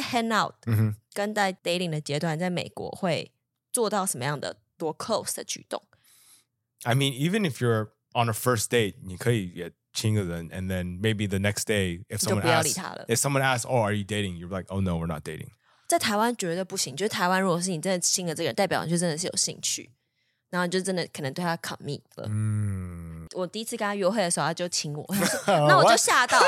在 hang out，嗯哼，跟在 dating 的阶段，在美国会做到什么样的多 close 的举动？I mean, even if you're on a first date，你可以也亲个人，and then maybe the next day if someone 就不要理他了。If someone asks, "Oh, are you dating?" You're like, "Oh no, we're not dating." 在台湾绝对不行，就是台湾如果是你真的亲了这个人，代表你就真的是有兴趣，然后你就真的可能对他 commit 了。嗯，我第一次跟他约会的时候，他就亲我，那我就吓到。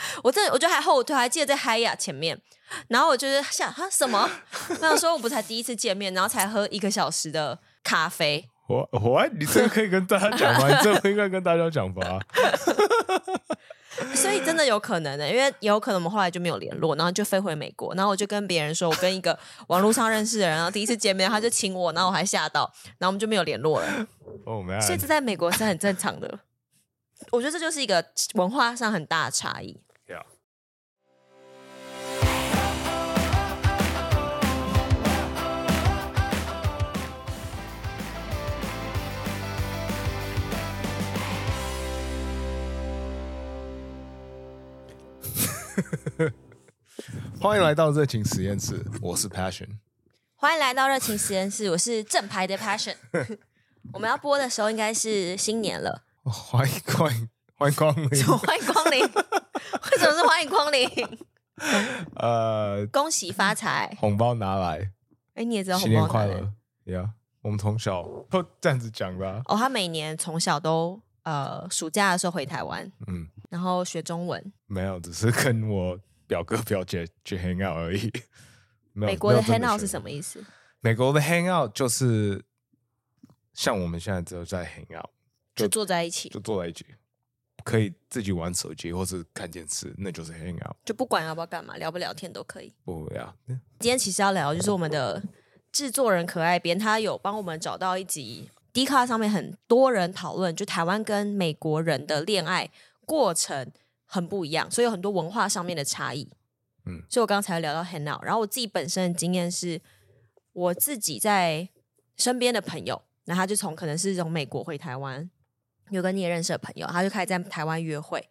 我真的，我就还后退，还记得在嗨雅前面，然后我就是想，哈什么？那时候我不才第一次见面，然后才喝一个小时的咖啡。我我，你这个可以跟大家讲吗？你这个应该跟大家讲吧。所以真的有可能的、欸，因为有可能我们后来就没有联络，然后就飞回美国，然后我就跟别人说，我跟一个网络上认识的人，然后第一次见面，他就亲我，然后我还吓到，然后我们就没有联络了。Oh man！所以这在美国是很正常的，我觉得这就是一个文化上很大的差异。欢迎来到热情实验室，我是 Passion。欢迎来到热情实验室，我是正牌的 Passion。我们要播的时候应该是新年了。欢迎欢迎欢迎光临！欢迎光临！为什么是欢迎光临？呃，恭喜发财，红包拿来。哎，你也知道红包新年快乐呀！我们从小都这样子讲的。哦，他每年从小都呃暑假的时候回台湾，嗯，然后学中文。没有，只是跟我。表哥表姐去 hang out 而已。美国的 hang out 是什么意思？美国的 hang out 就是像我们现在只有在 hang out，就，就坐在一起，就坐在一起，可以自己玩手机或是看电视，那就是 hang out。就不管要不要干嘛，聊不聊天都可以。不要。今天其实要聊就是我们的制作人可爱编，他有帮我们找到一集 Dcard 上面很多人讨论，就台湾跟美国人的恋爱过程。很不一样，所以有很多文化上面的差异。嗯，所以我刚才聊到 hang out，然后我自己本身的经验是，我自己在身边的朋友，那他就从可能是从美国回台湾，有个你也认识的朋友，他就开始在台湾约会，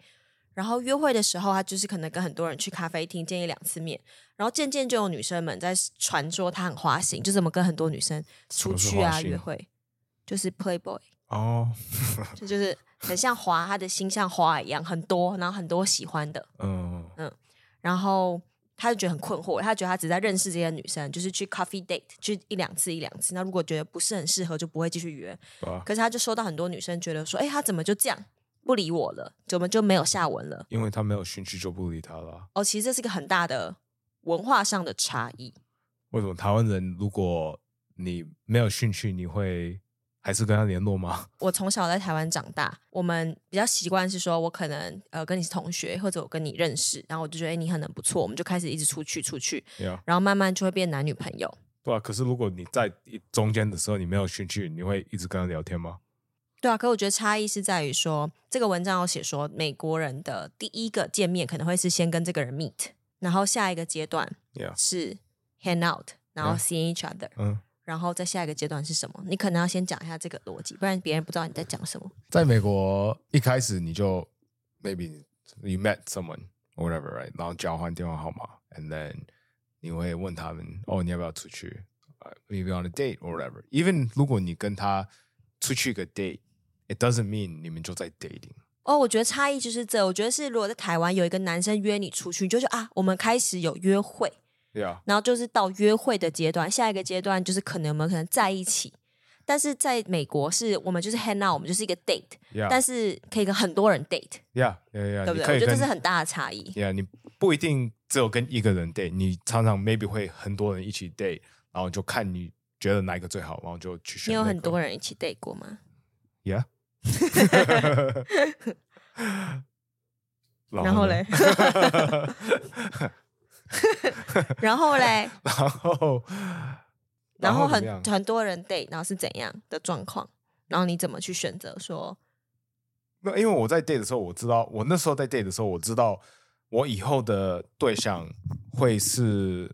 然后约会的时候，他就是可能跟很多人去咖啡厅见一两次面，然后渐渐就有女生们在传说他很花心，就怎么跟很多女生出去啊约会，就是 playboy 哦，这就是。很像花，他的心像花一样，很多，然后很多喜欢的，嗯嗯，然后他就觉得很困惑，他觉得他只在认识这些女生，就是去 coffee date，去一两次一两次，那如果觉得不是很适合，就不会继续约。啊、可是他就收到很多女生觉得说，哎，他怎么就这样不理我了？怎么就没有下文了？因为他没有兴趣，就不理他了。哦，其实这是个很大的文化上的差异。为什么台湾人如果你没有兴趣，你会？还是跟他联络吗？我从小在台湾长大，我们比较习惯是说，我可能呃跟你是同学，或者我跟你认识，然后我就觉得哎你很不错，我们就开始一直出去出去，Yeah. 然后慢慢就会变男女朋友。对啊，可是如果你在中间的时候你没有兴趣，你会一直跟他聊天吗？对啊，可我觉得差异是在于说，这个文章有写说，美国人的第一个见面可能会是先跟这个人 meet，然后下一个阶段是 hang out，然后 see each other。嗯。然后在下一个阶段是什么？你可能要先讲一下这个逻辑，不然别人不知道你在讲什么。在美国一开始你就 maybe you met someone or whatever right，然后交换电话号码，and then 你会问他们哦，你要不要出去？maybe on a date or whatever。even 如果你跟他出去一个 date，it doesn't mean 你们就在 dating。哦，我觉得差异就是这。我觉得是如果在台湾有一个男生约你出去，就是啊，我们开始有约会。Yeah. 然后就是到约会的阶段，下一个阶段就是可能我们可能在一起，但是在美国是我们就是 hang out，我们就是一个 date，Yeah. 但是可以跟很多人 date，yeah, yeah, yeah. 对不对？我觉得这是很大的差异。Yeah, 你不一定只有跟一个人 date，你常常 maybe 会很多人一起 date，然后就看你觉得哪一个最好，然后就去选。你有很多人一起 date 过吗？Yeah。然后嘞。然后嘞，然后，然后很很多人 date，然后是怎样的状况？然后你怎么去选择说？那因为我在 date 的时候，我知道我那时候在 date 的时候，我知道我以后的对象会是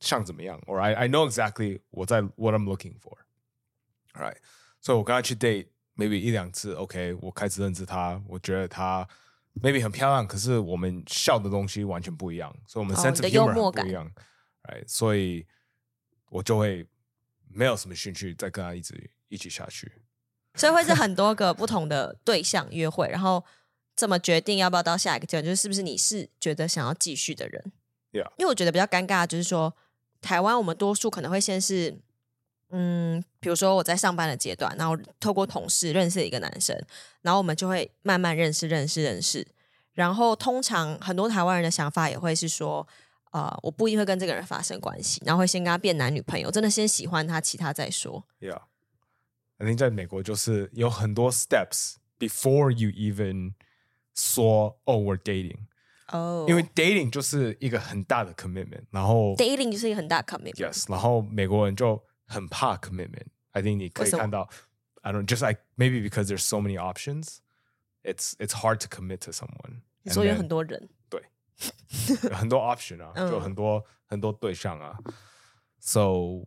像怎么样，or I I know exactly 我在 what I'm looking for，right？所以，我跟他去 date maybe 一两次，OK，我开始认识他，我觉得他 maybe 很漂亮，可是我们笑的东西完全不一样，所以我们 sense of humor 不一样，哎，所以我就会没有什么兴趣再跟他一直一起下去。所以会是很多个不同的对象约会，然后怎么决定要不要到下一个阶段，就是是不是你是觉得想要继续的人？Yeah. 因为我觉得比较尴尬，就是说台湾我们多数可能会先是。嗯，比如说我在上班的阶段，然后透过同事认识一个男生，然后我们就会慢慢认识、认识、认识。然后通常很多台湾人的想法也会是说，呃，我不一定会跟这个人发生关系，然后会先跟他变男女朋友，真的先喜欢他，其他再说。Yeah，肯定在美国就是有很多 steps before you even 说哦，we're dating。哦，因为 dating 就是一个很大的 commitment，然后 dating 就是一个很大的 commitment。Yes，然后美国人就。很怕 commitment。I think 你可以看到，I don't just like maybe because there's so many options, it's it's hard to commit to someone。你说有很多人，对，有很多 option 啊，就很多很多对象啊。So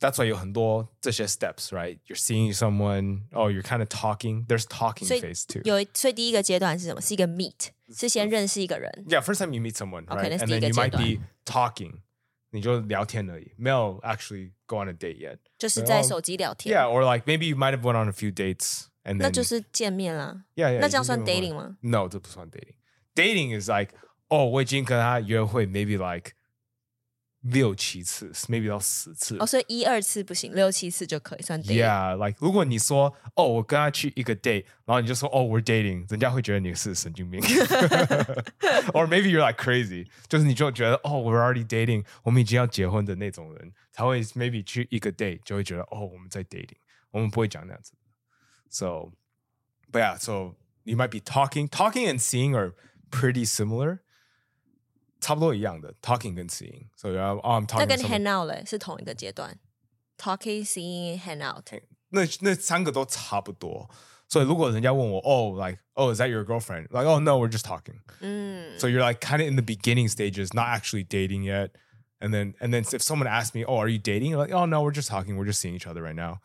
that's why 有很多这些 steps, right? You're seeing someone, oh, you're kind of talking. There's talking phase too. 有，所以第一个阶段是什么？是一个 meet，是先认识一个人。Yeah, first time you meet someone, right? And then you might be talking. 你就聊天而已，没有 actually go on a date yet，就是在手机聊天。Yeah, or like maybe you might have went on a few dates and then 那就是见面啦。Yeah, yeah. 那这样算 dating 吗？No，这不算 dating。Dating is like，哦，我已经跟他约会，maybe like 六七次，maybe 到十次。哦，所以一二次不行，六七次就可以算 dating。Yeah，like 如果你说，哦，我跟他去一个 date，然后你就说，哦，we're dating，人家会觉得你是神经病。 Or maybe you're like crazy，就是你就觉得，哦，we're already dating，我们已经要结婚的那种人，才会 maybe 去一个 date，就会觉得，哦，我们在 dating，我们不会讲那样子。So，but yeah，so you might be talking，talking and seeing are pretty similar。 差不多一样的，talking 跟 seeing，所以啊，I'm talking。那跟 hang out 嘞是同一个阶段，talking、seeing、hang out。那那三个都差不多。所以如果人家问我，哦，like，哦，is that your girlfriend？Like，哦，no，we're just talking。嗯。So you're like kind of in the beginning stages, not actually dating yet. And then, and then if someone asks me, oh, are you dating? Like, oh, no, we're just talking. We're just seeing each other right now.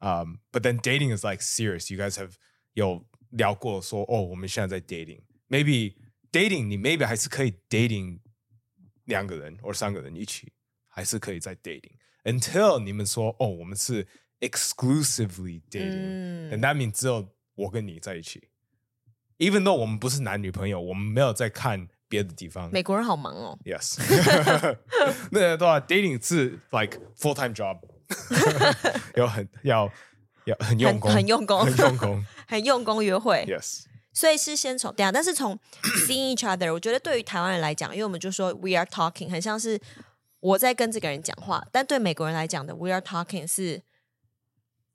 Um, but then dating is like serious. You guys have 有聊过说，哦，我们现在在 dating。Maybe dating 你 maybe 还是可以 dating 两个人或三个人一起，还是可以再 dating until 你们说哦，我们是 exclusively dating，and、嗯、that means 只有我跟你在一起。Even though 我们不是男女朋友，我们没有在看别的地方。美国人好忙哦。Yes，那对啊，dating 是 like full time job，有很要要很用功，很用功，很用功，很用功约会。Yes。所以是先从这样，但是从 seeing each other，我觉得对于台湾人来讲，因为我们就说 we are talking，很像是我在跟这个人讲话，但对美国人来讲的 we are talking 是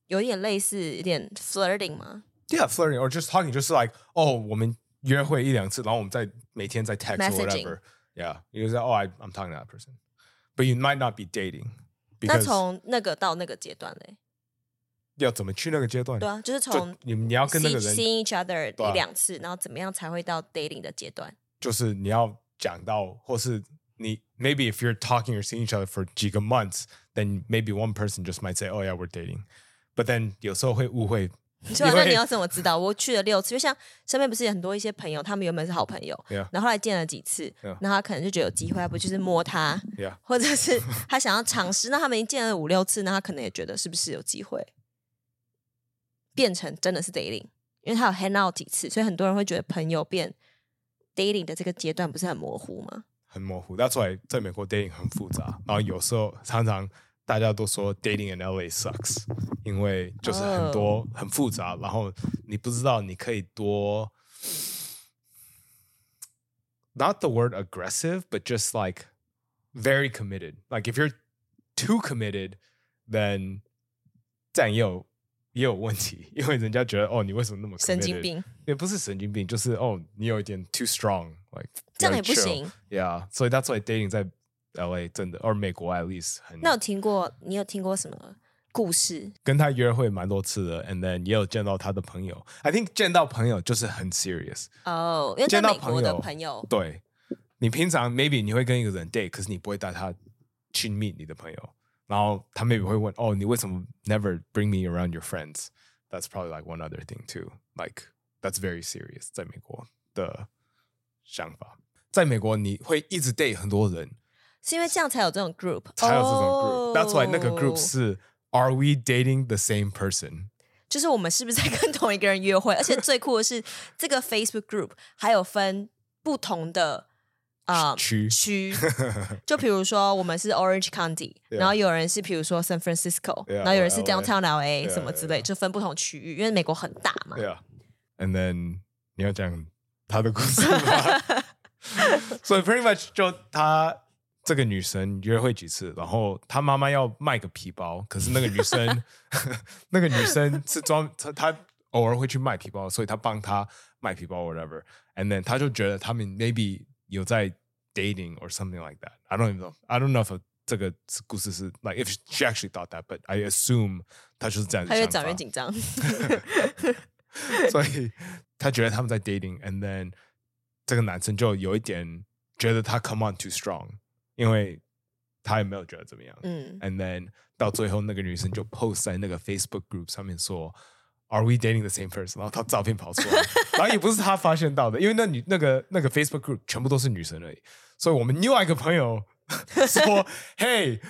有点类似，有点 flirting 吗？Yeah，flirting or just talking，就是 like 哦，我们约会一两次，然后我们再每天在 text or whatever。Yeah，you say oh I I'm talking to that person，but you might not be dating。那从那个到那个阶段嘞？要怎么去那个阶段？对啊，就是从你你要跟那个人 see each other 一两次，然后怎么样才会到 dating 的阶段？就是你要讲到，或是你 maybe if you're talking or seeing each other for 几个 months，then maybe one person just might say, "Oh yeah, we're dating." But then 有时候会误会。你说那你要怎么知道？我去了六次，就像身边不是有很多一些朋友，他们原本是好朋友，yeah. 然后后来见了几次，yeah. 然后他可能就觉得有机会，不就是摸他，yeah. 或者是他想要尝试。那他们已经见了五六次，那他可能也觉得是不是有机会？变成真的是 dating，因为他有 hang out 几次，所以很多人会觉得朋友变 dating 的这个阶段不是很模糊吗？很模糊。That's why 在美国 dating 很复杂，然后有时候常常大家都说 dating in LA sucks，因为就是很多、oh. 很复杂，然后你不知道你可以多，not the word aggressive，but just like very committed。Like if you're too committed，then 占有。也有问题，因为人家觉得哦，你为什么那么神经病？也不是神经病，就是哦，你有一点 too strong，like 这样也不行。Yeah，所以 that's why dating 在 LA 真的，而美国 at least 很。那有听过？你有听过什么故事？跟他约会蛮多次的，and then 也有见到他的朋友。I think 见到朋友就是很 serious。哦，因为在美国的朋友，对，你平常 maybe 你会跟一个人 date，可是你不会带他去 meet 你的朋友。然后他 maybe 会问哦，你为什么 never bring me around your friends？That's probably like one other thing too. Like that's very serious. 在美国 的想法。在美国，你会一直 date 很多人，是因为这样才有这种 group，才有这种 group。That's why 那个 group 是 Are we dating the same person？就是我们是不是在跟同一个人约会？而且最酷的是，这个 Facebook group 还有分不同的 啊区区，就比如说我们是 Orange County，然后有人是比如说 San Francisco，然后有人是 Downtown LA 什么之类，就分不同区域，因为美国很大嘛。对啊，And then 你要讲他的故事吗？所以 pretty much 就他这个女生约会几次，然后他妈妈要卖个皮包，可是那个女生 那个女生是装她她偶尔会去卖皮包，所以她帮她卖皮包 whatever。And then 她就觉得他们 maybe 有在 dating or something like that. I don't even know. I don't know if 这个故事是 like if she actually thought that, but I assume 她就是这样。她越讲越紧张，所以她觉得他们在 dating，and then 这个男生就有一点觉得他 come on too strong，因为他也没有觉得怎么样。嗯，and then 到最后那个女生就 post 在那个 Facebook group 上面说。，Are we dating the same person？然后他照片跑出来，然后也不是他发现到的，因为那女那个那个 Facebook group 全部都是女生而已。所以我们另外一个朋友 说，Hey，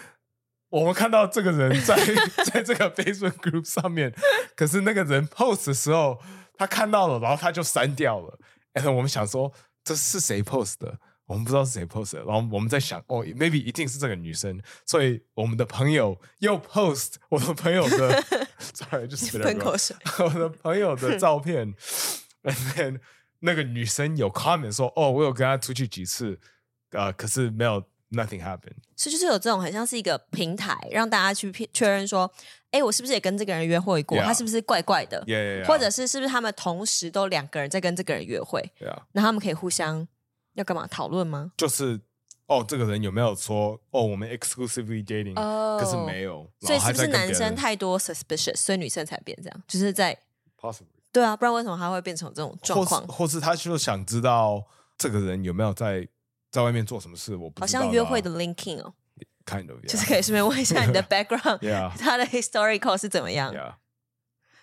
我们看到这个人在 在这个 Facebook group 上面，可是那个人 post 的时候他看到了，然后他就删掉了。然后我们想说，这是谁 post 的？我们不知道是谁 post 的。然后我们在想，哦，maybe 一定是这个女生。所以我们的朋友又 post 我的朋友的，sorry，就是喷口水。我的朋友的照片，and then 那个女生有 comment 说，哦，我有跟她出去几次，呃，可是没有。Nothing happened。所以就是有这种很像是一个平台，让大家去确认说，哎，我是不是也跟这个人约会过？Yeah. 他是不是怪怪的？Yeah. 或者是是不是他们同时都两个人在跟这个人约会？Yeah. 那他们可以互相要干嘛讨论吗？就是哦，这个人有没有说哦，我们 exclusively dating？哦，可是没有。所以是不是男生太多 suspicious，所以女生才变这样？就是在 possibly 对啊，不然为什么他会变成这种状况？或是他就想知道这个人有没有在。在外面做什么事？我不知道。好像约会的 linking 哦，kind of，yeah. 就是可以顺便问一下你的 background，Yeah. 他的 historical 是怎么样？Yeah.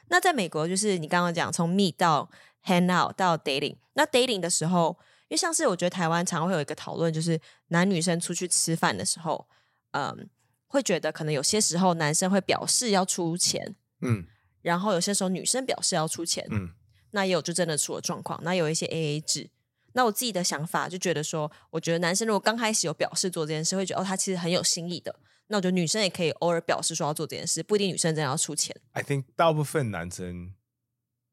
那在美国，就是你刚刚讲从 meet 到 hang out 到 dating，那 dating 的时候，因为像是我觉得台湾常会有一个讨论，就是男女生出去吃饭的时候，嗯，会觉得可能有些时候男生会表示要出钱，嗯，然后有些时候女生表示要出钱，嗯，那也有就真的出了状况，那有一些 AA 制。那我自己的想法就觉得说，我觉得男生如果刚开始有表示做这件事，会觉得哦，他其实很有心意的。那我觉得女生也可以偶尔表示说要做这件事，不一定女生真的要出钱。I think 大部分男生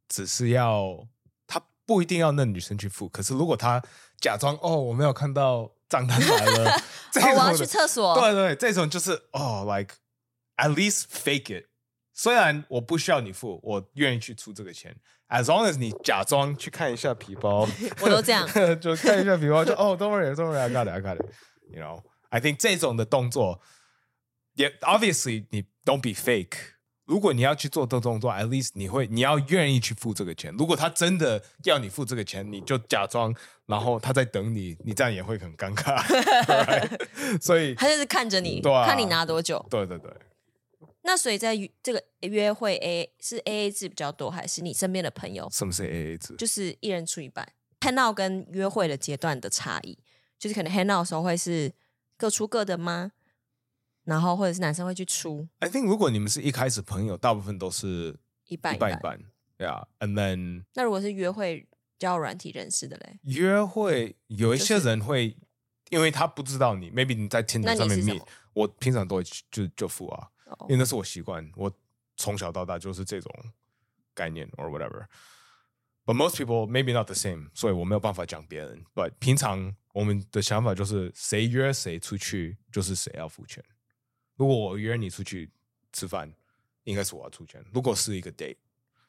只是要他不一定要那女生去付，可是如果她假装哦，我没有看到账单来了，这种哦，我要去厕所。对对，这种就是哦，like at least fake it。虽然我不需要你付，我愿意去出这个钱。As long as 你假装去看一下皮包，我都这样，就看一下皮包，就哦，Don't worry，Don't worry，I got it，I got it。You know，I think 这种的动作，也 obviously 你 don't be fake。如果你要去做这动作，at least 你会你要愿意去付这个钱。如果他真的要你付这个钱，你就假装，然后他在等你，你这样也会很尴尬。right? 所以他就是看着你，啊、看你拿多久。对对对。那所以在这个约会 A 是 A A 制比较多，还是你身边的朋友？什么是 A A 制？就是一人出一半。hang out 跟约会的阶段的差异，就是可能 hang out 的时候会是各出各的吗？然后或者是男生会去出？I think 如果你们是一开始朋友，大部分都是一半一半一半。Yeah，and then 那如果是约会交软体认识的嘞？约会有一些人会，就是、因为他不知道你，maybe 你在 Tinder 上面 meet，我平常都会就就付啊。因为那是我习惯，我从小到大就是这种概念，or whatever。But most people maybe not the same，所以我没有办法讲别人。But 平常我们的想法就是，谁约谁出去，就是谁要付钱。如果我约你出去吃饭，应该是我要出钱。如果是一个 date，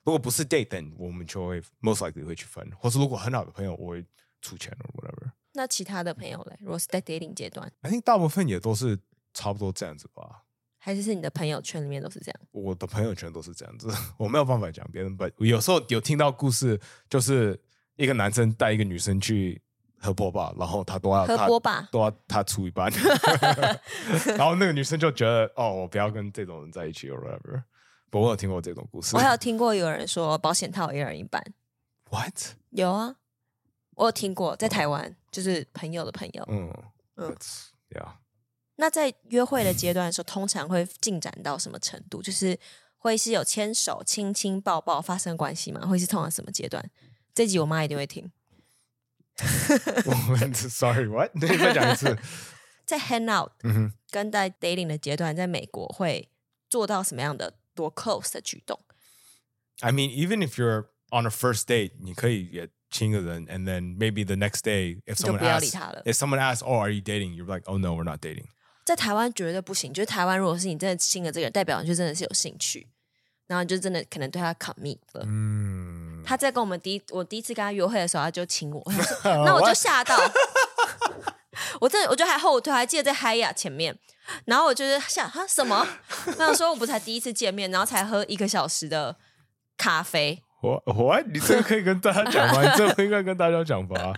如果不是 date，then 我们就会 most likely 会去分。或是如果很好的朋友，我会出钱，or whatever。那其他的朋友嘞？如果是在 dating 阶段，I think 大部分也都是差不多这样子吧。还是是你的朋友圈里面都是这样？我的朋友圈都是这样子，我没有办法讲别人。But 有时候有听到故事，就是一个男生带一个女生去喝波霸，然后他都要喝波霸，都要他出一半，然后那个女生就觉得哦，我不要跟这种人在一起，or whatever。不过我有听过这种故事，我还有听过有人说保险套一人一半。What？有啊，我有听过，在台湾、哦、就是朋友的朋友。嗯嗯，Yeah。那在约会的阶段的时候，通常会进展到什么程度？就是会是有牵手、亲亲、抱抱、发生关系吗？会是通常什么阶段？这集我妈一定会听。我们 Sorry，what？你再讲一次。在 hang out，嗯哼，跟在 dating 的阶段，在美国会做到什么样的多 close 的举动？I mean, even if you're on a first date，你可以也。亲个人，and then maybe the next day if someone asks, if someone asks, oh, are you dating? You're like, oh no, we're not dating. 在台湾绝对不行，就是台湾如果是你真的亲了这个人，代表你就真的是有兴趣，然后就真的可能对他 commit 了。嗯，他在跟我们第一我第一次跟他约会的时候，他就亲我，那我就吓到，我真的我就还后退，还记得在嗨呀前面，然后我就是想哈什么？那想说我不才第一次见面，然后才喝一个小时的咖啡。我我你这个可以跟大家讲吗？你这个不应该跟大家讲吧？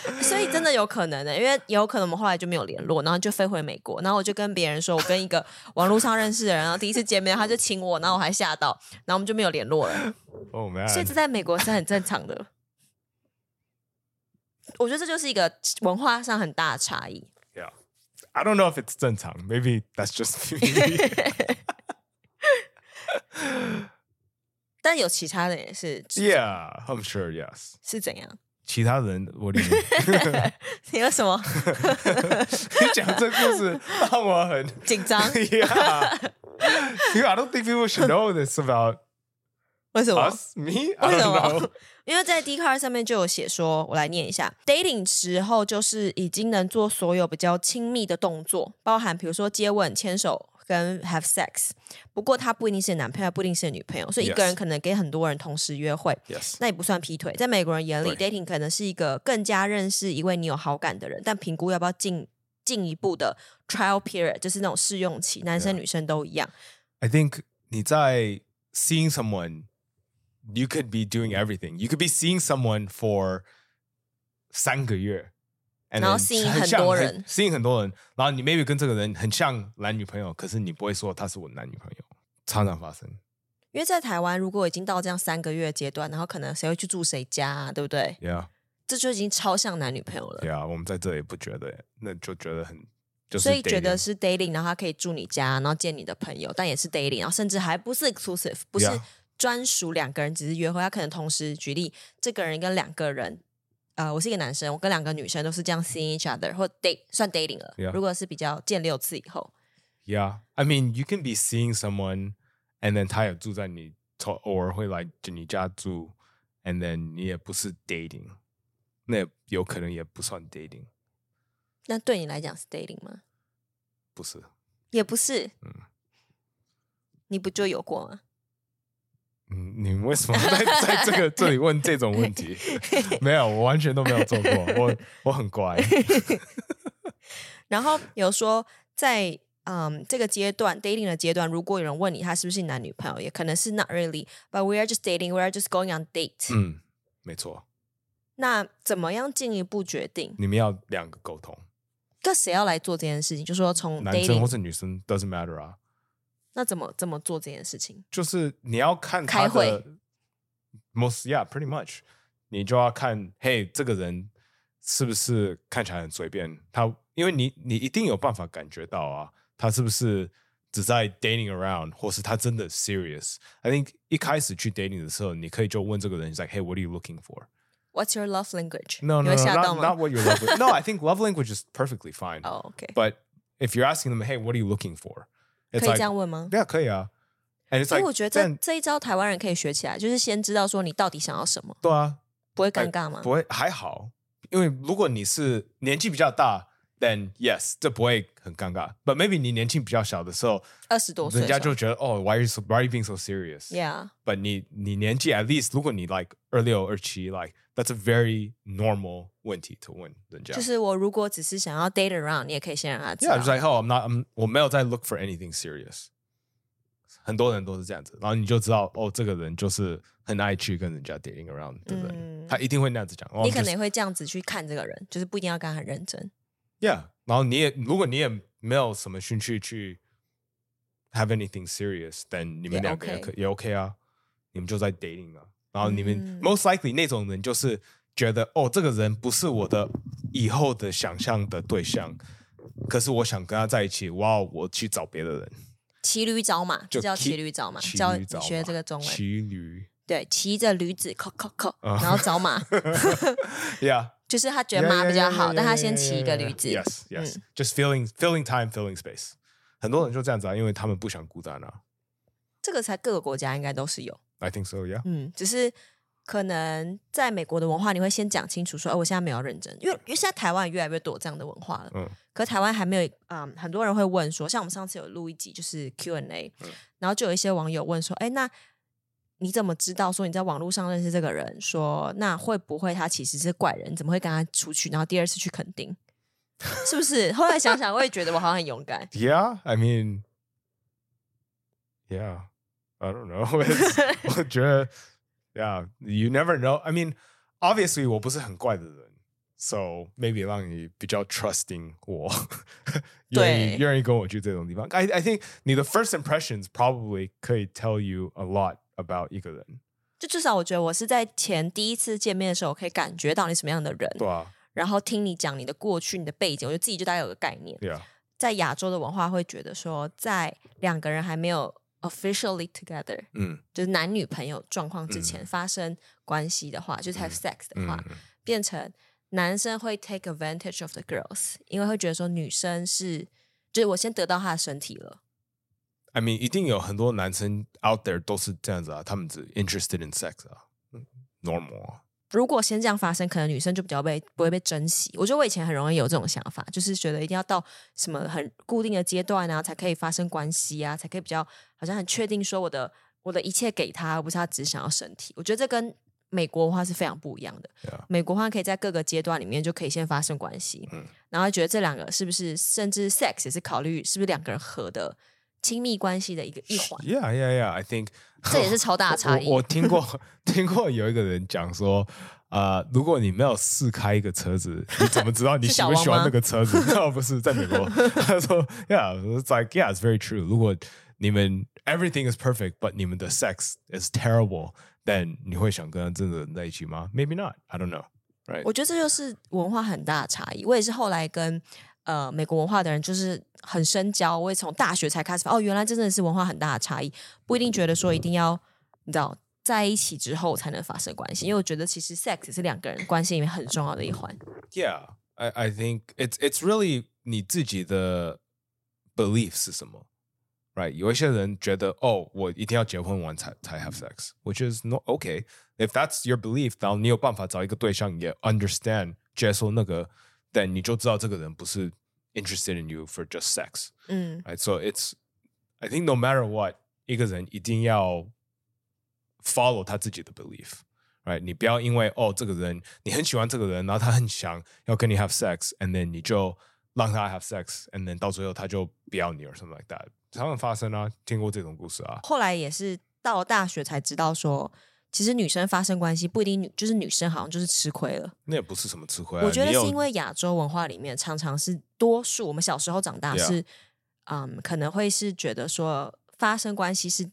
所以真的有可能的，因为有可能我们后来就没有联络，然后就飞回美国，然后我就跟别人说我跟一个网络上认识的人，然后第一次见面他就亲我，然后我还吓到，然后我们就没有联络了。哦，oh, man. 所以这在美国是很正常的。我觉得这就是一个文化上很大的差异。Yeah, I don't know if it's 正常，maybe that's just me. 但有其他的也是，Yeah, I'm sure, yes。是怎样？其他人，我理解。你有什么？你讲这故事让我很紧张。Yeah, I don't think people should know this about 为什么 us, me? I don't know. 因为在 Dcard 上面就有写说，我来念一下：dating 时候就是已经能做所有比较亲密的动作，包含比如说接吻、牵手。跟 have sex，不过他不一定是男朋友，不一定是女朋友，所以一个人可能给很多人同时约会，Yes. 那也不算劈腿。在美国人眼里，dating 可能是一个更加认识一位你有好感的人，但评估要不要进进一步的 trial period，就是那种试用期，男生 Yeah. 女生都一样。I think 你在 seeing someone，you could be doing everything，you could be seeing someone for 三个月。然后吸引很多人，吸引很多人，然后你 maybe 跟这个人很像男女朋友，可是你不会说他是我男女朋友，常常发生。因为在台湾，如果已经到这样三个月阶段，然后可能谁会去住谁家啊，对不对？Yeah，这就已经超像男女朋友了。Yeah，我们在这里不觉得，那就觉得很，就是所以觉得是 dating，然后他可以住你家，然后见你的朋友，但也是 dating，然后甚至还不是 exclusive，不是专属两个人，只是约会，他可能同时举例，这个人跟两个人。呃，我是一个男生，我跟两个女生都是这样 seeing each other 或 date 算 dating 了。Yeah. 如果是比较见六次以后，Yeah, I mean you can be seeing someone and then 他也住在你，偶尔会来你家住，and then 你也不是 dating，那有可能也不算 dating。那对你来讲是 dating 吗？不是，也不是。嗯，你不就有过吗？嗯，你为什么在 在这个这里问这种问题？没有，我完全都没有做过，我 我很乖。然后有说在嗯这个阶段 dating 的阶段，如果有人问你他是不是男女朋友，也可能是 not really，but we are just dating，we are just going on date。嗯，没错。那怎么样进一步决定？你们要两个沟通。那谁要来做这件事情？就说从男生或是女生 doesn't matter 啊。那怎么怎么做这件事情？就是你要看他的开会，most yeah pretty much，你就要看，嘿，这个人是不是看起来很随便？他因为你你一定有办法感觉到啊，他是不是只在 dating around，或是他真的 serious。I think 一开始去 dating 的时候，你可以就问这个人，like hey，what are you looking for？What's your love language？No no no，not not what your love language。No，I think love language is perfectly fine。Oh okay。But if you're asking them，hey，what are you looking for？ 可以这样问吗？对啊，可以啊。哎所以我觉得这这一招台湾人可以学起来，就是先知道说你到底想要什么。对啊，不会尴尬吗？不会，还好。因为如果你是年纪比较大 ，then yes，这不会很尴尬。But maybe 你年纪比较小的时候，二十多岁，人家就觉得哦，why are you so, why are you being so serious? Yeah. But 你你年纪 at least，如果你 like 二六二七，like that's a very normal 问题 to 问人家。就是我如果只是想要 date around，你也可以先让他知道。Yeah, just like oh, I'm not, I'm 我没有在 look for anything serious。很多人都是这样子，然后你就知道哦，这个人就是很爱去跟人家 dating around 对不对？嗯、他一定会那样子讲。哦、你可能也会这样子去看这个人，就是不一定要跟他很认真。 Yeah，然后你也如果你也没有什么兴趣去 have anything serious，then 你们两个也可也 OK 啊，你们就在 dating 啊。然后你们、嗯、most likely 那种人就是觉得哦，这个人不是我的以后的想象的对象，可是我想跟他在一起，哇，我去找别的人，骑驴找马，就叫骑驴找马，教你学这个中文，骑驴，对，骑着驴子，扣扣扣，然后找马，Yeah，就是他觉得马比较好，但他先骑一个驴子，Yes，Yes，just filling filling time, filling space，很多人就这样子啊，因为他们不想孤单啊。这个在各个国家应该都是有，I think so, yeah。嗯，只是可能在美国的文化，你会先讲清楚说，哦，我现在没有认真，因为因为现在台湾越来越多这样的文化了。嗯，可台湾还没有，嗯，很多人会问说，像我们上次有录一集就是 Q&A，嗯，然后就有一些网友问说，哎，那你怎么知道说你在网络上认识这个人？说那会不会他其实是怪人？怎么会跟他出去？然后第二次去垦丁，是不是？后来想想，我也觉得我好像很勇敢。Yeah, I mean, yeah. I don't know，我觉得，Yeah，you never know。I mean，obviously 我不是很怪的人，so maybe 让你比较 trusting 我，愿意愿意跟我去这种地方。I I think 你的 first impressions probably 可以 tell you a lot about 一个人。就至少我觉得我是在前第一次见面的时候，我可以感觉到你什么样的人。对啊。然后听你讲你的过去、你的背景，我觉得自己就大概有个概念。Yeah。在亚洲的文化会觉得说，在两个人还没有。officially together，嗯，就是男女朋友状况之前发生关系的话，嗯、就是 have sex 的话，嗯、变成男生会 take advantage of the girls，因为会觉得说女生是，就是我先得到她的身体了。I mean，一定有很多男生 out there 都是这样子啊，他们只 interested in sex 啊，normal 啊。如果先这样发生，可能女生就比较被不会被珍惜。我觉得我以前很容易有这种想法，就是觉得一定要到什么很固定的阶段啊，才可以发生关系啊，才可以比较好像很确定说我的我的一切给他，而不是他只想要身体。我觉得这跟美国文化是非常不一样的。美国话可以在各个阶段里面就可以先发生关系，嗯，然后觉得这两个是不是甚至 sex 也是考虑是不是两个人合的亲密关系的一个一环。Yeah, yeah, yeah. I think 这也是超大的差异。我，我听过听过有一个人讲说，啊、呃，如果你没有试开一个车子，你怎么知道你喜不喜欢那个车子？哦，不是在美国，他说，Yeah，it's like yeah，it's very true。如果你们 everything is perfect，but 你们的 sex is terrible，then 你会想跟这个人在一起吗？Maybe not，I don't know。Right？我觉得这就是文化很大的差异。我也是后来跟呃美国文化的人就是很深交，我也从大学才开始哦，原来真的是文化很大的差异，不一定觉得说一定要你知道。在一起之后才能发生关系，因为我觉得其实 sex 是两个人关系里面很重要的一环。Yeah, I I think it's it's really 你自己的 belief 是什么，right？有一些人觉得哦，我一定要结婚完才才 have sex，which is not okay. If that's your belief，然后你有办法找一个对象也 understand 接受那个，then 你就知道这个人不是 interested in you for just sex。嗯，right? So it's I think no matter what，一个人一定要。follow 他自己的 belief，right？你不要因为哦，这个人你很喜欢这个人，然后他很想要跟你 have sex，and then 你就让他 have sex，and then 到最后他就不要你，or something like that，常常发生啊，听过这种故事啊。后来也是到了大学才知道说， 其实女生发生关系不一定女，就是女生好像就是吃亏了。那也不是什么吃亏啊，我觉得是因为亚洲文化里面常常是多数，我们小时候长大是，嗯，可能会是觉得说发生关系是。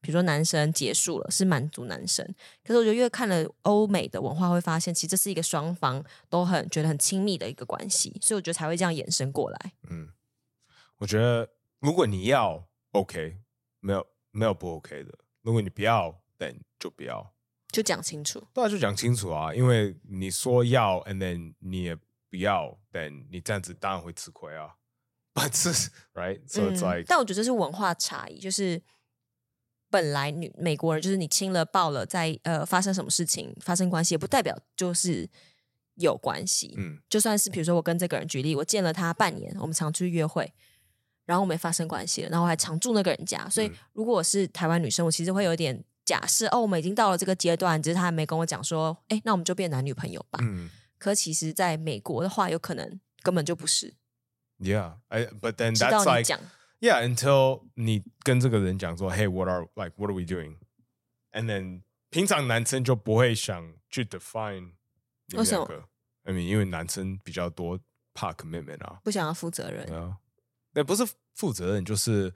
比如说男生结束了是满足男生，可是我觉得越看了欧美的文化，会发现其实这是一个双方都很觉得很亲密的一个关系，所以我觉得才会这样延伸过来。嗯，我觉得如果你要 OK，没有没有不 OK 的，如果你不要，then 就不要，就讲清楚。对啊，就讲清楚啊，因为你说要，and then 你也不要，then 你这样子当然会吃亏啊。But it's like，嗯，但我觉得这是文化差异，就是。本来女美国人就是你亲了抱了，在呃发生什么事情发生关系，也不代表就是有关系。嗯，就算是比如说我跟这个人举例，我见了他半年，我们常出去约会，然后我们也发生关系了，然后我还常住那个人家。所以如果我是台湾女生，我其实会有点假设哦，我们已经到了这个阶段，只是他还没跟我讲说，哎，那我们就变男女朋友吧。嗯，可其实在美国的话，有可能根本就不是。Yeah, I, but then that's like. Yeah, until 你跟这个人讲说，Hey, what are like, what are we doing? And then 平常男生就不会想去 define 你们两个。I mean，因为男生比较多怕 commitment 啊，不想要负责任。对啊，那不是负责任，就是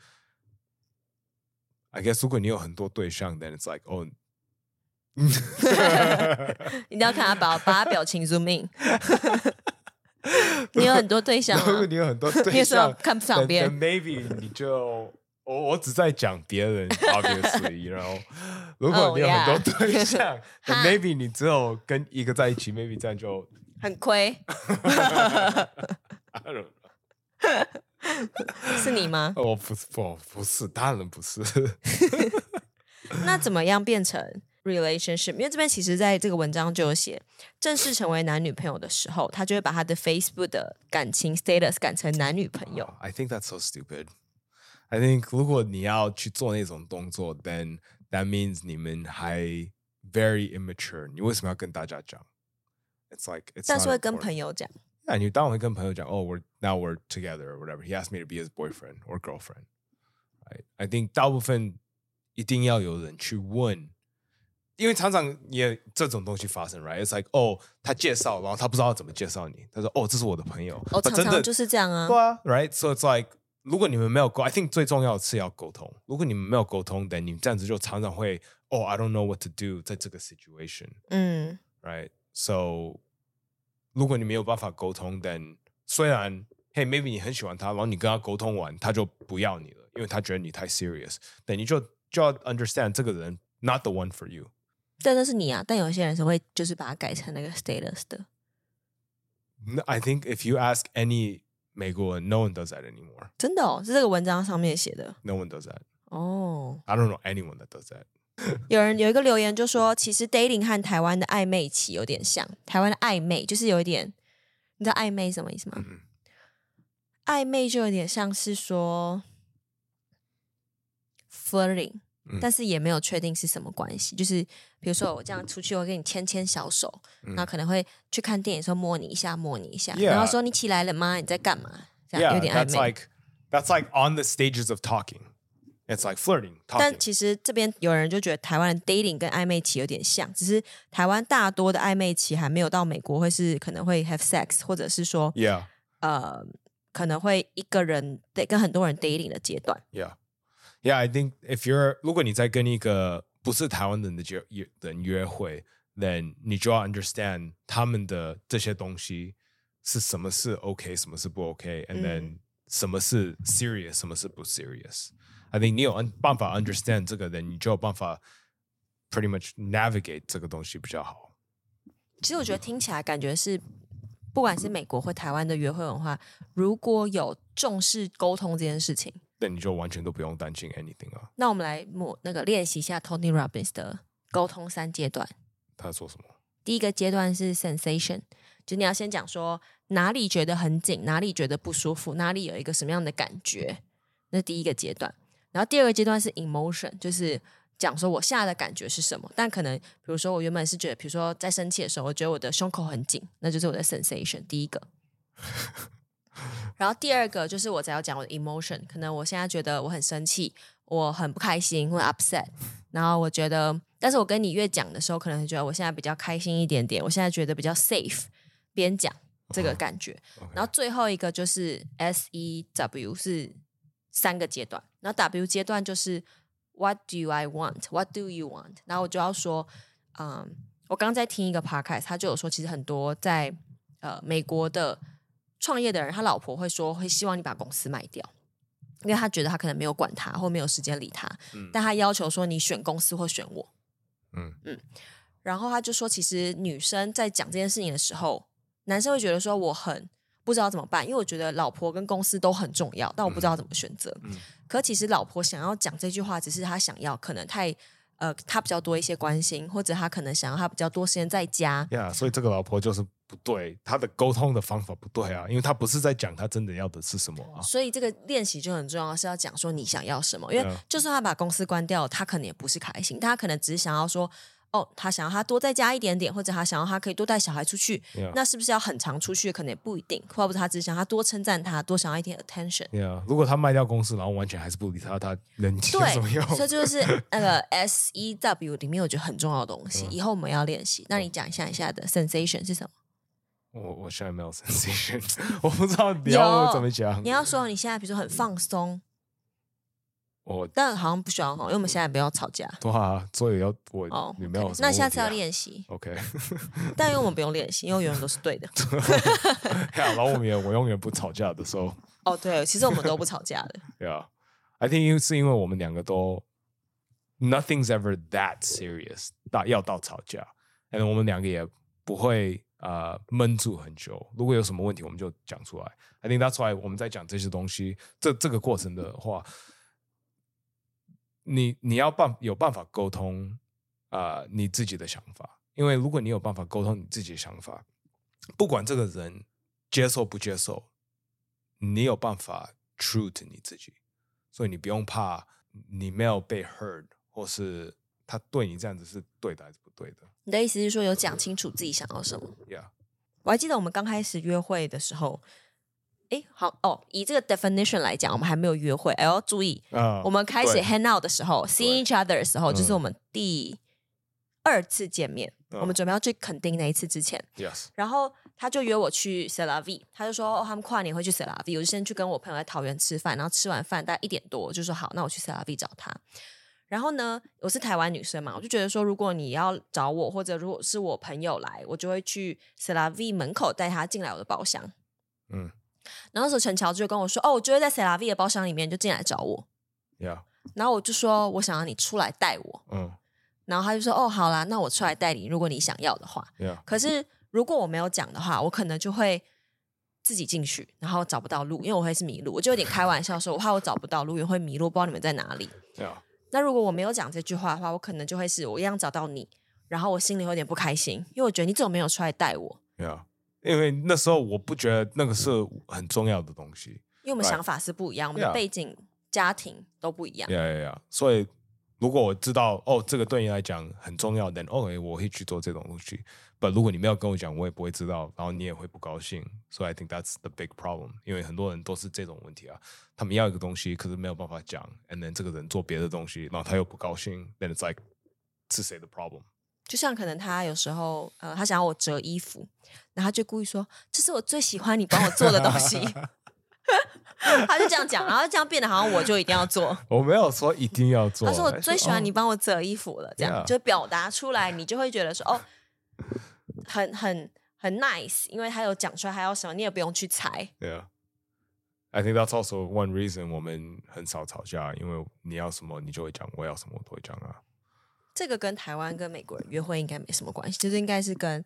I guess 如果你有很多对象，then it's like oh，一定要看他把把他表情 zoom in。你有很多对象，如果你有很多对象，看不上别人，maybe 你就我我只在讲别人，obviously，然后如果你有很多对象，maybe 你只有跟一个在一起，maybe 这样就很亏。是你吗？我不是，不不是，当然不是。那怎么样变成 relationship？因为这边其实在这个文章就有写，正式成为男女朋友的时候，他就会把他的 Facebook 的感情 status 改成男女朋友。Oh, I think that's so stupid. I think 如果你要去做那种动作，then that means 你们还 very immature。你为什么要跟大家讲？It's like it's 但是会跟朋友讲。那你当然会跟朋友讲，Oh, we're now we're together or whatever. He asked me to be his boyfriend or girlfriend. I I think 大部分一定要有人去问，因为常常也这种东西发生，right? It's like, oh，他介绍，然后他不知道怎么介绍你。他说，哦，这是我的朋友。哦，常常就是这样啊。对啊，right? So it's like，如果你们没有沟，I think 最重要的是要沟通。如果你们没有沟通，then 你们这样子就常常会，哦，I don't know what to do，在这个 situation，嗯，right? 如果你没有办法沟通，then 虽然，hey maybe 你很喜欢他，然后你跟他沟通完，他就不要你了，因为他觉得你太 serious，等你就就要 understand 这个人 not the one for you。但那是你啊，但有些人是会就是把它改成那个 status 的。I think if you ask any 美国人，no one does that anymore。真的哦，是这个文章上面写的。No one does that。哦，I don't know anyone that does that。有人有一个留言就说，其实 dating 和台湾的暧昧期有点像。台湾的暧昧就是有一点，你知道暧昧什么意思吗？嗯、暧昧就有点像是说 flirting，、嗯、但是也没有确定是什么关系。就是比如说我这样出去，我跟你牵牵小手，嗯、然后可能会去看电影，时候摸你一下，摸你一下.然后说你起来了吗？你在干嘛？这样有点暧昧。That's like that's like on the stages of talking. It's like flirting. Talking. 但其实这边有人就觉得台湾的 dating 跟暧昧期有点像，只是台湾大多的暧昧期还没有到美国会是可能会 have sex，或者是说，Yeah. 呃，可能会一个人得跟很多人 dating 的阶段。Yeah, yeah. I think if you're 如果你在跟一个不是台湾人的约人约会，then 你就要 understand 他们的这些东西是什么是 OK，什么是不 OK，and then、嗯、什么是 serious，什么是不 serious。I think 你有办法 understand 这个人，你就有办法 pretty much navigate 这个东西比较好。其实我觉得听起来感觉是，不管是美国或台湾的约会文化，如果有重视沟通这件事情，那你就完全都不用担心 anything 啊。那我们来模那个练习一下 Tony Robbins 的沟通三阶段。他说什么？第一个阶段是 sensation，就你要先讲说哪里觉得很紧，哪里觉得不舒服，哪里有一个什么样的感觉，那第一个阶段。然后第二个阶段是 emotion，就是讲说我现在的感觉是什么。但可能比如说我原本是觉得，比如说在生气的时候，我觉得我的胸口很紧，那就是我的 sensation。第一个。然后第二个就是我在要讲我的 emotion，可能我现在觉得我很生气，我很不开心，或 upset。然后我觉得，但是我跟你越讲的时候，可能觉得我现在比较开心一点点，我现在觉得比较 safe，边讲这个感觉。Uh. Okay. 然后最后一个就是 S E W 是。三个阶段，然后 W 阶段就是 What do I want? What do you want? 然后我就要说，嗯，我刚在听一个 podcast，他就有说，其实很多在呃美国的创业的人，他老婆会说，会希望你把公司卖掉，因为他觉得他可能没有管他，或没有时间理他，嗯，但他要求说你选公司或选我，嗯嗯，然后他就说，其实女生在讲这件事情的时候，男生会觉得说我很。不知道怎么办，因为我觉得老婆跟公司都很重要，但我不知道怎么选择。嗯嗯、可其实老婆想要讲这句话，只是她想要可能太呃，他比较多一些关心，或者他可能想要他比较多时间在家。呀，yeah, 所以这个老婆就是不对，她的沟通的方法不对啊，因为她不是在讲她真的要的是什么啊。所以这个练习就很重要，是要讲说你想要什么，因为就算他把公司关掉，他可能也不是开心，他可能只是想要说。哦，他想要他多在家一点点，或者他想要他可以多带小孩出去，Yeah. 那是不是要很常出去？可能也不一定，或者他只是想他多称赞他，多想要一点 attention。Yeah. 如果他卖掉公司，然后完全还是不理他，他人气怎么样？所以就是那个 S E W 里面我觉得很重要的东西，以后我们要练习。那你讲一下一下的 sensation 是什么？我我现在没有 sensation，我不知道你要怎么讲。你要说你现在比如说很放松。我但好像不需要吼，因为我们现在不要吵架。对啊，所以要我哦，你没有、啊那下次要练习。OK，但因为我们不用练习，因为永远都是对的。然后我们也我永远不吵架的时候。哦，对，其实我们都不吵架的。Yeah，I think 是因为我们两个都 Nothing's ever that serious，到要到吵架，，and 我们两个也不会呃闷住很久。如果有什么问题，我们就讲出来。I think that's why 我们在讲这些东西，这这个过程的话。你你要办有办法沟通啊、呃，你自己的想法，因为如果你有办法沟通你自己的想法，不管这个人接受不接受，你有办法 true to 你自己，所以你不用怕你没有被 heard，或是他对你这样子是对的还是不对的。你的意思是说有讲清楚自己想要什么？Yeah，我还记得我们刚开始约会的时候。哎，好哦，以这个 definition 来讲，我们还没有约会。哎呦，注意，uh, 我们开始 hang out 的时候，see each other 的时候，就是我们第二次见面。Uh, 我们准备要去垦丁那一次之前，yes。然后他就约我去 C'est la vie，他就说、哦、他们跨年会去 C'est la vie，我就先去跟我朋友在桃园吃饭，然后吃完饭大概一点多，我就说好，那我去 C'est la vie 找他。然后呢，我是台湾女生嘛，我就觉得说，如果你要找我，或者如果是我朋友来，我就会去 C'est la vie 门口带他进来我的包厢。嗯。然后那时候陈乔就跟我说：“哦，我就会在 C'est la vie 的包厢里面就进来找我。” Yeah. 然后我就说：“我想要你出来带我。”嗯。然后他就说：“哦，好啦，那我出来带你，如果你想要的话。” Yeah. 可是如果我没有讲的话，我可能就会自己进去，然后找不到路，因为我会是迷路。我就有点开玩笑说：“我怕我找不到路，也会迷路，不知道你们在哪里。” Yeah. 那如果我没有讲这句话的话，我可能就会是我一样找到你，然后我心里有点不开心，因为我觉得你怎么没有出来带我。Yeah. 因为那时候我不觉得那个是很重要的东西，因为我们想法是不一样.我们的背景、Yeah. 家庭都不一样。呀呀呀！所以如果我知道哦，这个对你来讲很重要，then OK，我会去做这种东西。但如果你没有跟我讲，我也不会知道，然后你也会不高兴。所以 I think that's the big problem。因为很多人都是这种问题啊，他们要一个东西，可是没有办法讲，and then 这个人做别的东西，然后他又不高兴，then it's like 是谁的 problem？就像可能他有时候，呃，他想要我折衣服，然后他就故意说：“这是我最喜欢你帮我做的东西。”他就这样讲，然后这样变得好像我就一定要做。我没有说一定要做。他说：“我最喜欢你帮我折衣服了。”这样就表达出来，你就会觉得说：“哦，很很很 nice。”因为他有讲出来，还要什么，你也不用去猜。对啊，I think that's also one reason 我们很少吵架，因为你要什么，你就会讲；我要什么，我都会讲啊。这个跟台湾跟美国人约会应该没什么关系，就是应该是跟。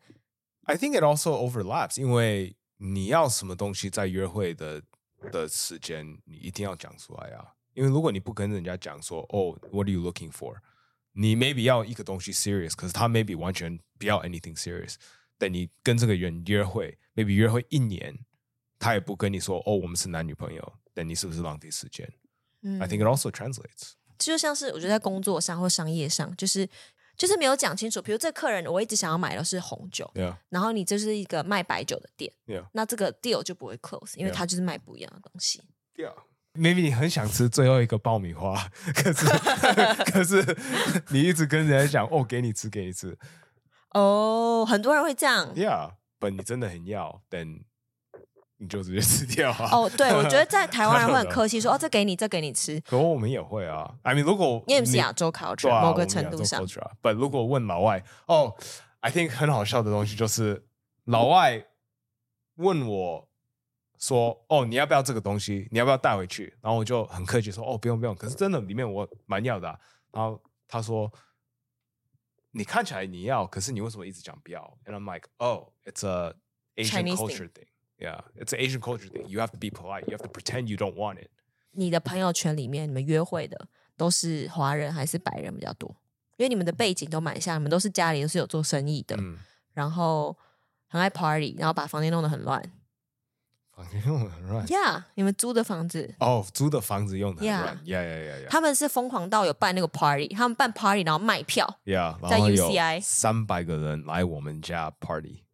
I think it also overlaps，因为你要什么东西在约会的的时间，你一定要讲出来啊。因为如果你不跟人家讲说，哦，What are you looking for？你 maybe 要一个东西 serious，可是他 maybe 完全不要 anything serious。但你跟这个人约会，maybe 约会一年，他也不跟你说，哦，我们是男女朋友，但你是不是浪费时间？嗯，I think it also translates。就像是我觉得在工作上或商业上，就是就是没有讲清楚。比如这客人，我一直想要买的是红酒，Yeah. 然后你就是一个卖白酒的店，Yeah. 那这个 deal 就不会 close，因为它就是卖不一样的东西。Yeah，maybe 你很想吃最后一个爆米花，可是 可是你一直跟人家讲哦，给你吃，给你吃。哦，oh, 很多人会这样。Yeah，but 你真的很要，then 你就直接吃掉啊！哦，对，我觉得在台湾人会很 客气，说哦，这给你，这给你吃。可我们也会啊，I mean，如果因为是亚洲 culture，某个程度上。But 如果问老外，哦，I think 很好笑的东西就是老外问我说，哦，你要不要这个东西？你要不要带回去？然后我就很客气说，哦，不用不用。可是真的里面我蛮要的啊。然后他说，你看起来你要，可是你为什么一直讲不要？And I'm like, oh, it's a Asian culture thing. Yeah, it's an Asian culture thing. You have to be polite. You have to pretend you don't want it. 你的朋友圈里面，你们约会的都是华人还是白人比较多？因为你们的背景都蛮像，你们都是家里都是有做生意的，嗯、然后很爱 party，然后把房间弄得很乱。房间弄得很乱。Yeah，你们租的房子。哦，oh, 租的房子用的很乱。Yeah, yeah, yeah, yeah. 他们是疯狂到有办那个 party，他们办 party 然后卖票。Yeah，在 UCI 三百个人来我们家 party。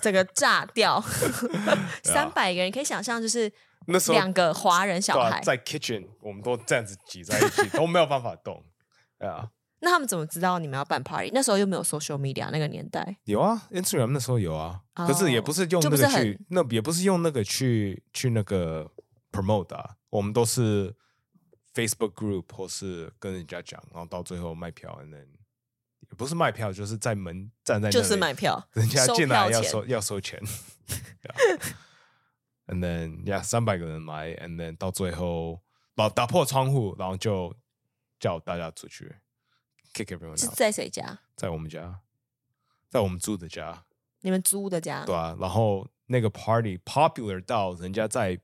这个炸掉，三百个人可以想象，就是那时候两个华人小孩在 kitchen，我们都这样子挤在一起，都没有办法动。啊，那他们怎么知道你们要办 party？那时候又没有 social media，那个年代有啊，Instagram 那时候有啊，可是也不是用那个去，那也不是用那个去去那个 promote 啊，我们都是 Facebook group 或是跟人家讲，然后到最后卖票，and then 也不是卖票，就是在门站在那里就是卖票，人家进来要收收要收钱。And then yeah，三百个人来，and then 到最后把打破窗户，然后就叫大家出去，kick everyone 是。在谁家？在我们家，在我们住的家，你们租的家？对啊。然后那个 party popular 到人家在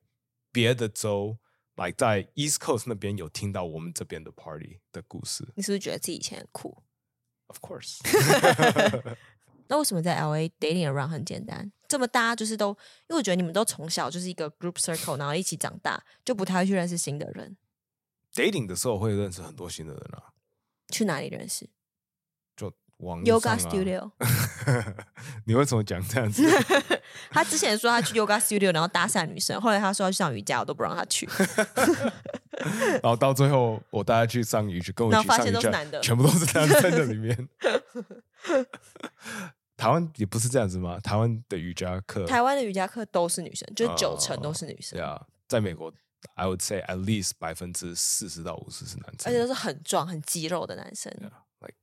别的州，like 在 East Coast 那边有听到我们这边的 party 的故事。你是不是觉得自己以前很酷？Of course。那为什么在 LA dating around 很简单？这么大家就是都，因为我觉得你们都从小就是一个 group circle，然后一起长大，就不太会去认识新的人。dating 的时候会认识很多新的人啊。去哪里认识？就网。Yoga studio。你为什么讲这样子？他之前说他去 Yoga studio，然后搭讪女生，后来他说要去上瑜伽，我都不让他去。然后到最后我带他去上瑜伽，跟我一起上瑜伽，然后发现都是男的，全部都是男生在里面。台湾也不是这样子吗？台湾的瑜伽课，台湾的瑜伽课都是女生，就是九成都是女生。对啊、uh, yeah，在美国，I would say at least 百分之四十到五十是男生，而且都是很壮、很肌肉的男生。Yeah, like,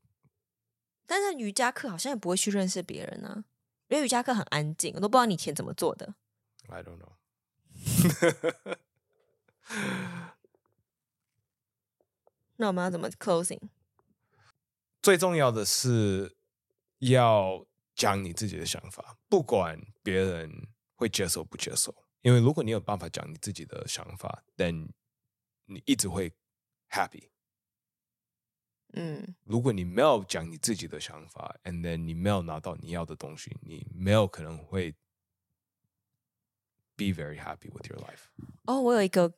但是瑜伽课好像也不会去认识别人啊，因为瑜伽课很安静，我都不知道你以前怎么做的。I don't know。那我们要怎么 closing？最重要的是要。讲你自己的想法，不管别人会接受不接受，因为如果你有办法讲你自己的想法，then 你一直会 happy。嗯，如果你没有讲你自己的想法，and then 你没有拿到你要的东西，你没有可能会 be very happy with your life。哦，我有一个。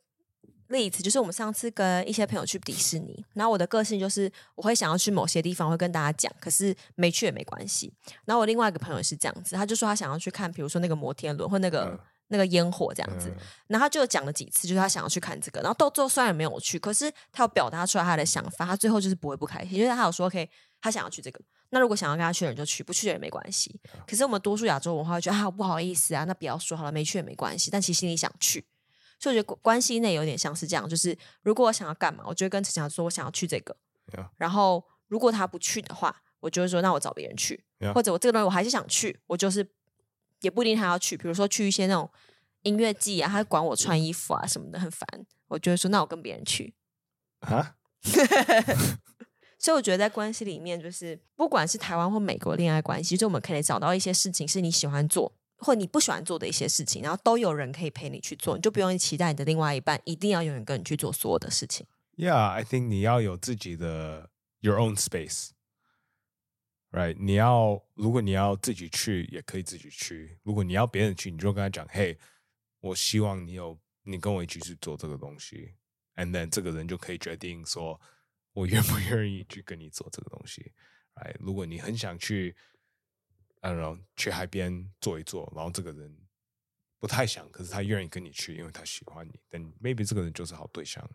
例子就是我们上次跟一些朋友去迪士尼，然后我的个性就是我会想要去某些地方，会跟大家讲，可是没去也没关系。然后我另外一个朋友是这样子，他就说他想要去看，比如说那个摩天轮或那个、嗯、那个烟火这样子。然后他就讲了几次，就是他想要去看这个。然后到最后虽然没有去，可是他有表达出来他的想法，他最后就是不会不开心，因为他有说 OK，他想要去这个。那如果想要跟他去的人就去，不去的人没关系。可是我们多数亚洲文化会觉得啊不好意思啊，那不要说好了，没去也没关系。但其实心里想去。所以我觉得关系内有点像是这样，就是如果我想要干嘛，我就会跟陈强说，我想要去这个。Yeah. 然后如果他不去的话，我就会说，那我找别人去。Yeah. 或者我这个东西我还是想去，我就是也不一定他要去。比如说去一些那种音乐季啊，他管我穿衣服啊什么的，很烦。我就会说，那我跟别人去。啊？所以我觉得在关系里面，就是不管是台湾或美国恋爱关系，就我们可以找到一些事情是你喜欢做。或你不喜欢做的一些事情，然后都有人可以陪你去做，你就不用期待你的另外一半一定要永远跟你去做所有的事情。Yeah, I think 你要有自己的 your own space, right？你要如果你要自己去，也可以自己去；如果你要别人去，你就跟他讲：“Hey，我希望你有你跟我一起去做这个东西。” And then 这个人就可以决定说：“我愿不愿意去跟你做这个东西。” Right？如果你很想去。Don't know，去海边坐一坐，然后这个人不太想，可是他愿意跟你去，因为他喜欢你。但 maybe 这个人就是好对象?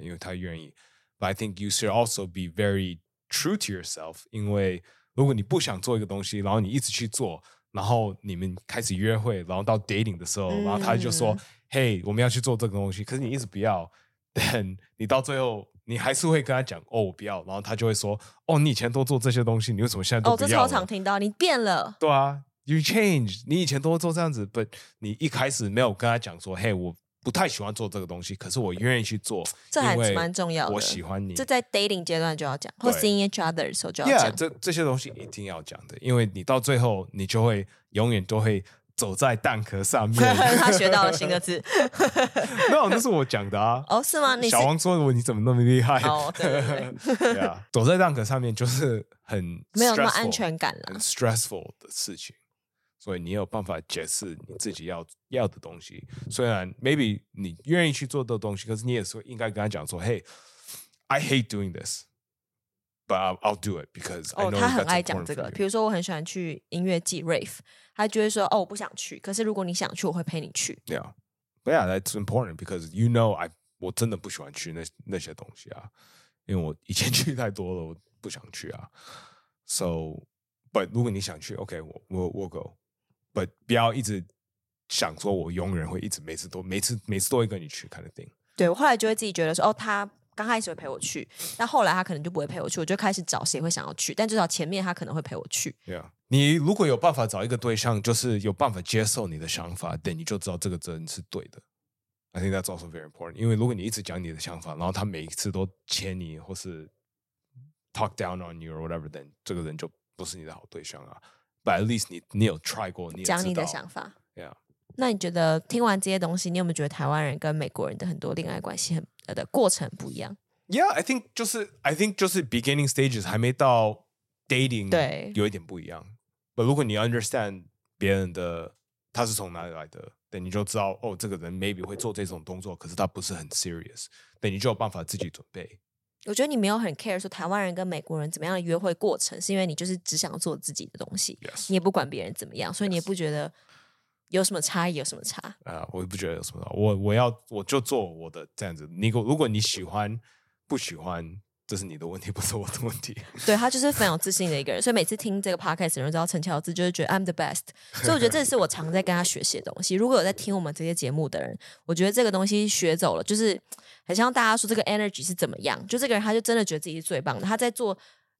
因为他愿意。But I think you should also be very true to yourself，因为如果你不想做一个东西，然后你一直去做，然后你们开始约会，然后到 dating 的时候，然后他就说：“嘿、嗯，hey, 我们要去做这个东西。”可是你一直不要，但你到最后。你还是会跟他讲哦，我不要，然后他就会说哦，你以前都做这些东西，你为什么现在都不要？哦，这超常听到，你变了。对啊，you change，你以前都做这样子，but 你一开始没有跟他讲说，嘿，我不太喜欢做这个东西，可是我愿意去做，这还是蛮重要的。我喜欢你，这在 dating 阶段就要讲，或 seeing each other 的时候就要讲。Yeah，这这些东西一定要讲的，因为你到最后你就会永远都会。走在蛋壳上面，他学到了新的字。没有，那是我讲的啊。哦，是吗？你小王说我你怎么那么厉害？哦，对对对，对啊，走在蛋壳上面就是很没有那么安全感了，很 stressful 的事情。所以你有办法解释你自己要要的东西。虽然 maybe 你愿意去做的东西，可是你也是应该跟他讲说：“Hey，I hate doing this。” But I'll do it because 哦，他很爱讲这个。比如说，我很喜欢去音乐季 rave，他就会说：“哦，我不想去。”可是如果你想去，我会陪你去。Yeah, but yeah, that's important because you know I 我真的不喜欢去那那些东西啊，因为我以前去太多了，我不想去啊。So, but 如果你想去，OK，我我我 go，but 不要一直想说我永远会一直每次都每次每次都会跟你去 kind of thing。对，我后来就会自己觉得说，哦，他刚开始会陪我去，但后来他可能就不会陪我去，我就开始找谁会想要去，但至少前面他可能会陪我去。对啊，你如果有办法找一个对象，就是有办法接受你的想法，对，你就知道这个人是对的。I think that's also very important，因为如果你一直讲你的想法，然后他每一次都签你或是 talk down on you or whatever，then 这个人就不是你的好对象啊。But at least 你你有 try 过，你讲你的想法。Yeah。那你觉得听完这些东西，你有没有觉得台湾人跟美国人的很多恋爱关系很呃的过程不一样？Yeah，I think 就是 I think 就是 beginning stages 还没到 dating，对，有一点不一样。But 如果你 understand 别人的他是从哪里来的，对，你就知道哦，这个人 maybe 会做这种动作，可是他不是很 serious，对，你就有办法自己准备。我觉得你没有很 care 说台湾人跟美国人怎么样的约会过程，是因为你就是只想做自己的东西.你也不管别人怎么样，所以你也不觉得有什么差异，有什么差？啊、uh,，我不觉得有什么差，我我要我就做我的这样子。你如果你喜欢不喜欢，这是你的问题，不是我的问题。对，他就是非常有自信的一个人，所以每次听这个 podcast 的人知道陈乔治就是觉得 I'm the best，所以我觉得这是我常在跟他学习的东西。如果有在听我们这些节目的人，我觉得这个东西学走了，就是。很像大家说这个 energy 是怎么样？就这个人，他就真的觉得自己是最棒的。他在做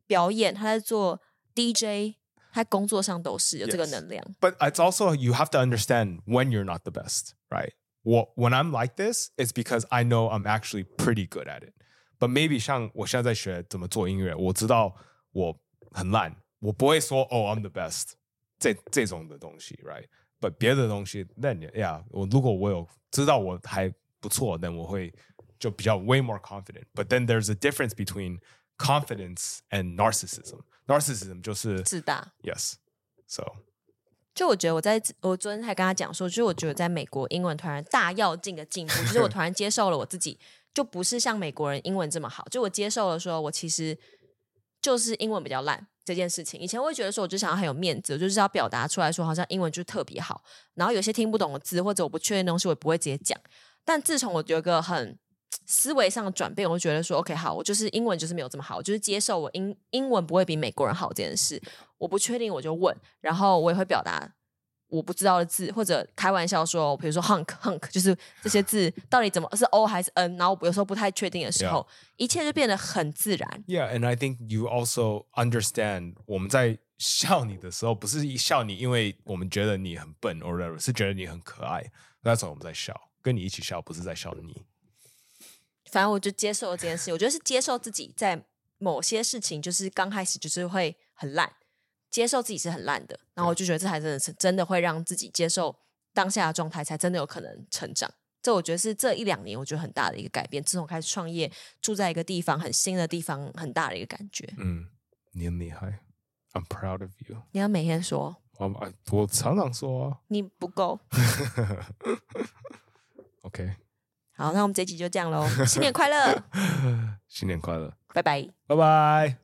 表演，他在做 DJ，他工作上都是有这个能量。Yes. But it's also you have to understand when you're not the best, right? When I'm like this, it's because I know I'm actually pretty good at it. But maybe 像我现在在学怎么做音乐，我知道我很烂，我不会说哦、oh, I'm the best 这这种的东西，right? But 别的东西，then yeah，我如果我有知道我还不错，then 我会。就比较 way more confident, but then there's a difference between confidence and narcissism. Narcissism 就是自大。Yes, so 就我觉得我在我昨天还跟他讲说，就是我觉得在美国英文突然大跃进的进步，就是我 突然接受了我自己，就不是像美国人英文这么好。就我接受了说，我其实就是英文比较烂这件事情。以前我会觉得说，我就想要很有面子，我就是要表达出来说，好像英文就特别好。然后有些听不懂的字或者我不确定的东西，我也不会直接讲。但自从我有一个很思维上的转变，我就觉得说，OK，好，我就是英文就是没有这么好，我就是接受我英英文不会比美国人好这件事。我不确定，我就问，然后我也会表达我不知道的字，或者开玩笑说，比如说 hunk hunk，就是这些字到底怎么是 O 还是 N？然后我有时候不太确定的时候.一切就变得很自然。Yeah，and I think you also understand，我们在笑你的时候，不是笑你，因为我们觉得你很笨，or whatever，是觉得你很可爱，那时候我们在笑，跟你一起笑，不是在笑你。反正我就接受了这件事，我觉得是接受自己在某些事情就是刚开始就是会很烂，接受自己是很烂的，然后我就觉得这才真的是真的会让自己接受当下的状态，才真的有可能成长。这我觉得是这一两年我觉得很大的一个改变，自从开始创业，住在一个地方很新的地方，很大的一个感觉。嗯，你很厉害，I'm proud of you。你要每天说，我我常常说啊，你不够。OK。好，那我们这集就这样喽。新年快乐！新年快乐！拜拜！拜拜！